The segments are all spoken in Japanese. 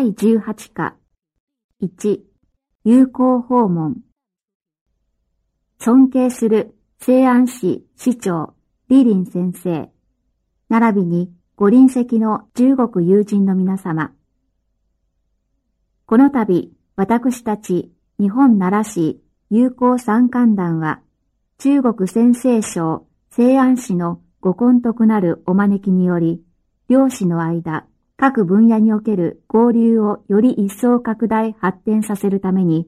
第18課。1友好訪問。尊敬する西安市市長李林先生。並びにご臨席の中国友人の皆様。この度私たち日本奈良市友好参観団は中国先生省西安市のご根徳なるお招きにより両市の間各分野における交流をより一層拡大発展させるために、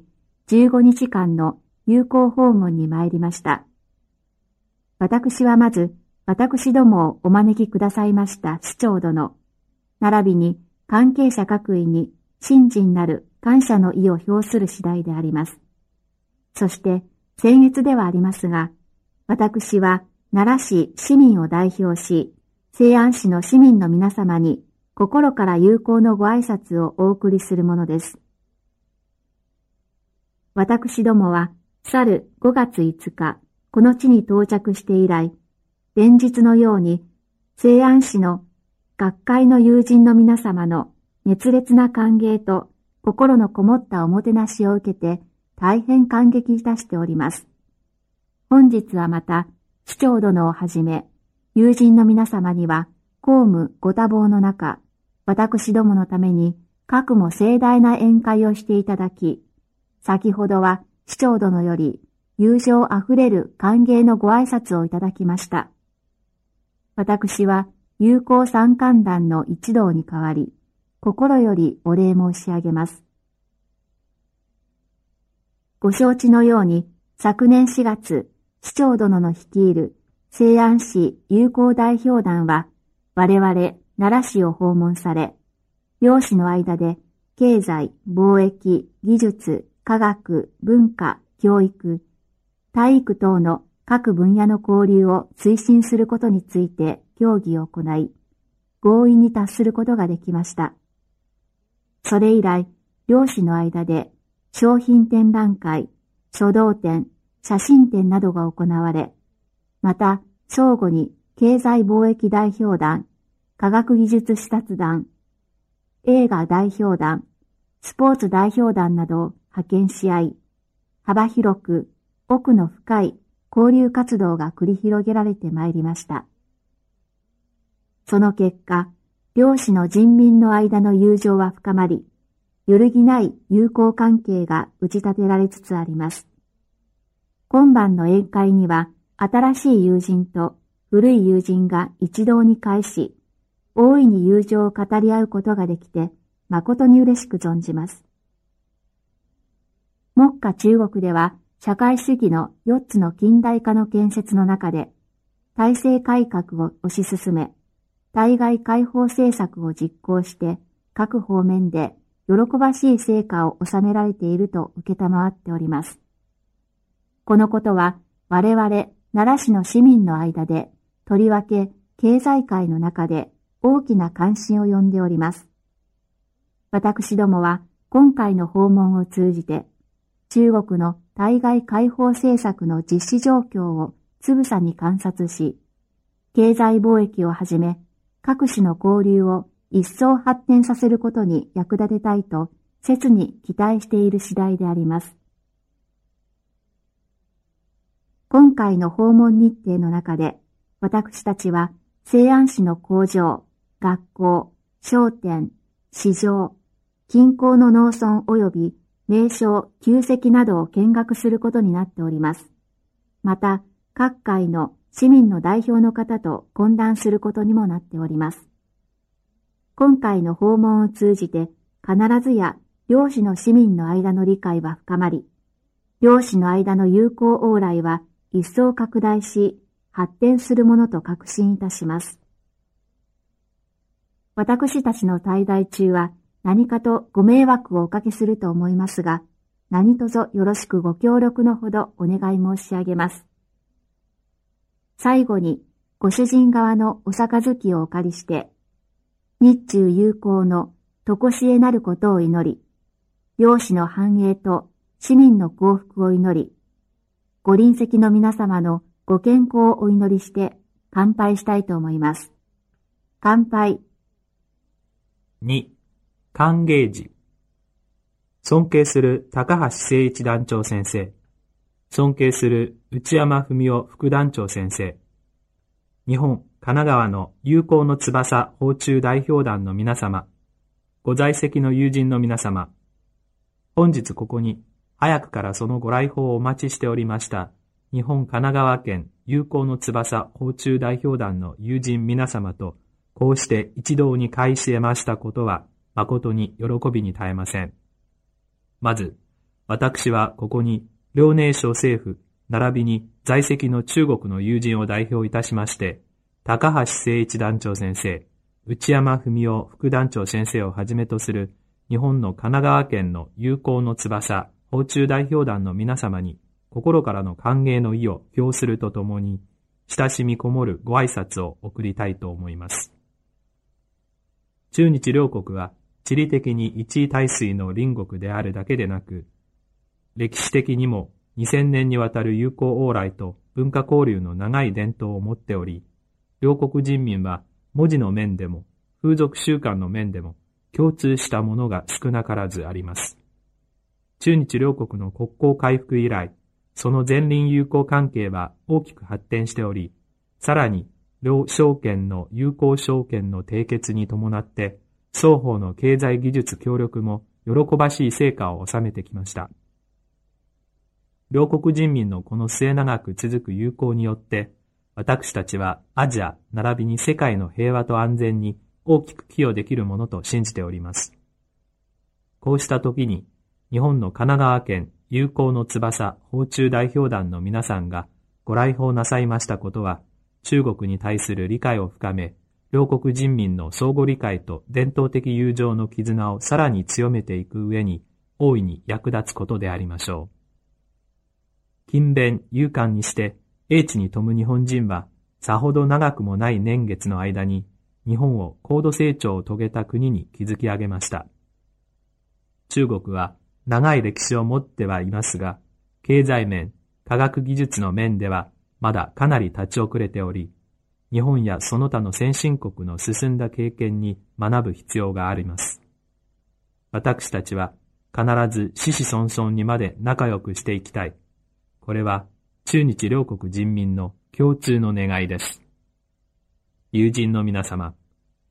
15日間の友好訪問に参りました。私はまず、私どもをお招きくださいました市長殿、並びに関係者各位に信心なる感謝の意を表する次第であります。そして、先月ではありますが、私は奈良市市民を代表し、西安市の市民の皆様に心から友好のご挨拶をお送りするものです。私どもは、去る5月5日、この地に到着して以来、連日のように、西安市の学会の友人の皆様の熱烈な歓迎と心のこもったおもてなしを受けて、大変感激いたしております。本日はまた、市長殿をはじめ、友人の皆様には、公務ご多忙の中、私どものために、各も盛大な宴会をしていただき、先ほどは市長殿より友情あふれる歓迎のご挨拶をいただきました。私は友好参観団の一同に代わり、心よりお礼申し上げます。ご承知のように、昨年4月、市長殿の率いる西安市友好代表団は、我々奈良市を訪問され、両市の間で経済、貿易、技術、科学、文化、教育、体育等の各分野の交流を推進することについて協議を行い、合意に達することができました。それ以来、両市の間で商品展覧会、書道展、写真展などが行われ、また、相互に経済貿易代表団、科学技術視察団、映画代表団、スポーツ代表団などを派遣し合い、幅広く奥の深い交流活動が繰り広げられてまいりました。その結果、両市の人民の間の友情は深まり、揺るぎない友好関係が打ち立てられつつあります。今晩の宴会には、新しい友人と古い友人が一堂に会し、大いに友情を語り合うことができて、誠に嬉しく存じます。目下中国では、社会主義の4つの近代化の建設の中で、体制改革を推し進め、対外開放政策を実行して、各方面で喜ばしい成果を収められていると受けたまわっております。このことは、我々奈良市の市民の間で、とりわけ経済界の中で大きな関心を呼んでおります。私どもは今回の訪問を通じて、中国の対外開放政策の実施状況をつぶさに観察し、経済貿易をはじめ、各種の交流を一層発展させることに役立てたいと、切に期待している次第であります。今回の訪問日程の中で、私たちは西安市の工場、学校、商店、市場、近郊の農村及び名称、旧跡などを見学することになっております。また、各界の市民の代表の方と懇談することにもなっております。今回の訪問を通じて、必ずや両市の市民の間の理解は深まり、両市の間の友好往来は一層拡大し、発展するものと確信いたします。私たちの滞在中は何かとご迷惑をおかけすると思いますが、何卒よろしくご協力のほどお願い申し上げます。最後に、ご主人側のお杯をお借りして、日中友好のとこしえなることを祈り、領主の繁栄と市民の幸福を祈り、ご臨席の皆様のご健康をお祈りして乾杯したいと思います。乾杯。2歓迎時。尊敬する高橋誠一団長先生。尊敬する内山文夫副団長先生。日本、神奈川の友好の翼訪中代表団の皆様。ご在籍の友人の皆様。本日ここに、早くからそのご来訪をお待ちしておりました。日本神奈川県友好の翼訪中代表団の友人皆様と、こうして一堂に会し得ましたことは、誠に喜びに絶えません。まず、私はここに、遼寧省政府、並びに在籍の中国の友人を代表いたしまして、高橋誠一団長先生、内山文夫副団長先生をはじめとする日本の神奈川県の友好の翼、訪中代表団の皆様に心からの歓迎の意を表するとともに、親しみこもるご挨拶を送りたいと思います。中日両国は地理的に一位大水の隣国であるだけでなく、歴史的にも2000年にわたる友好往来と文化交流の長い伝統を持っており、両国人民は文字の面でも風俗習慣の面でも共通したものが少なからずあります。中日両国の国交回復以来、その前輪友好関係は大きく発展しており、さらに、両証券の友好証券の締結に伴って、双方の経済技術協力も喜ばしい成果を収めてきました。両国人民のこの末長く続く友好によって、私たちはアジア並びに世界の平和と安全に大きく寄与できるものと信じております。こうした時に、日本の神奈川県友好の翼訪中代表団の皆さんがご来訪なさいましたことは、中国に対する理解を深め、両国人民の相互理解と伝統的友情の絆をさらに強めていく上に、大いに役立つことでありましょう。勤勉、勇敢にして、英知に富む日本人は、さほど長くもない年月の間に、日本を高度成長を遂げた国に築き上げました。中国は、長い歴史を持ってはいますが、経済面、科学技術の面ではまだかなり立ち遅れており、日本やその他の先進国の進んだ経験に学ぶ必要があります。私たちは必ず死死孫孫にまで仲良くしていきたい。これは中日両国人民の共通の願いです。友人の皆様、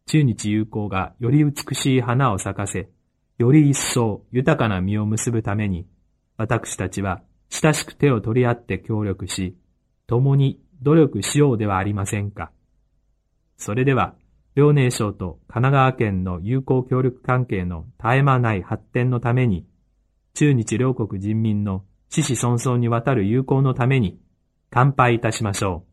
中日友好がより美しい花を咲かせ、より一層豊かな実を結ぶために、私たちは親しく手を取り合って協力し、共に努力しようではありませんか。それでは、遼寧省と神奈川県の友好協力関係の絶え間ない発展のために、中日両国人民の死死孫孫にわたる友好のために、乾杯いたしましょう。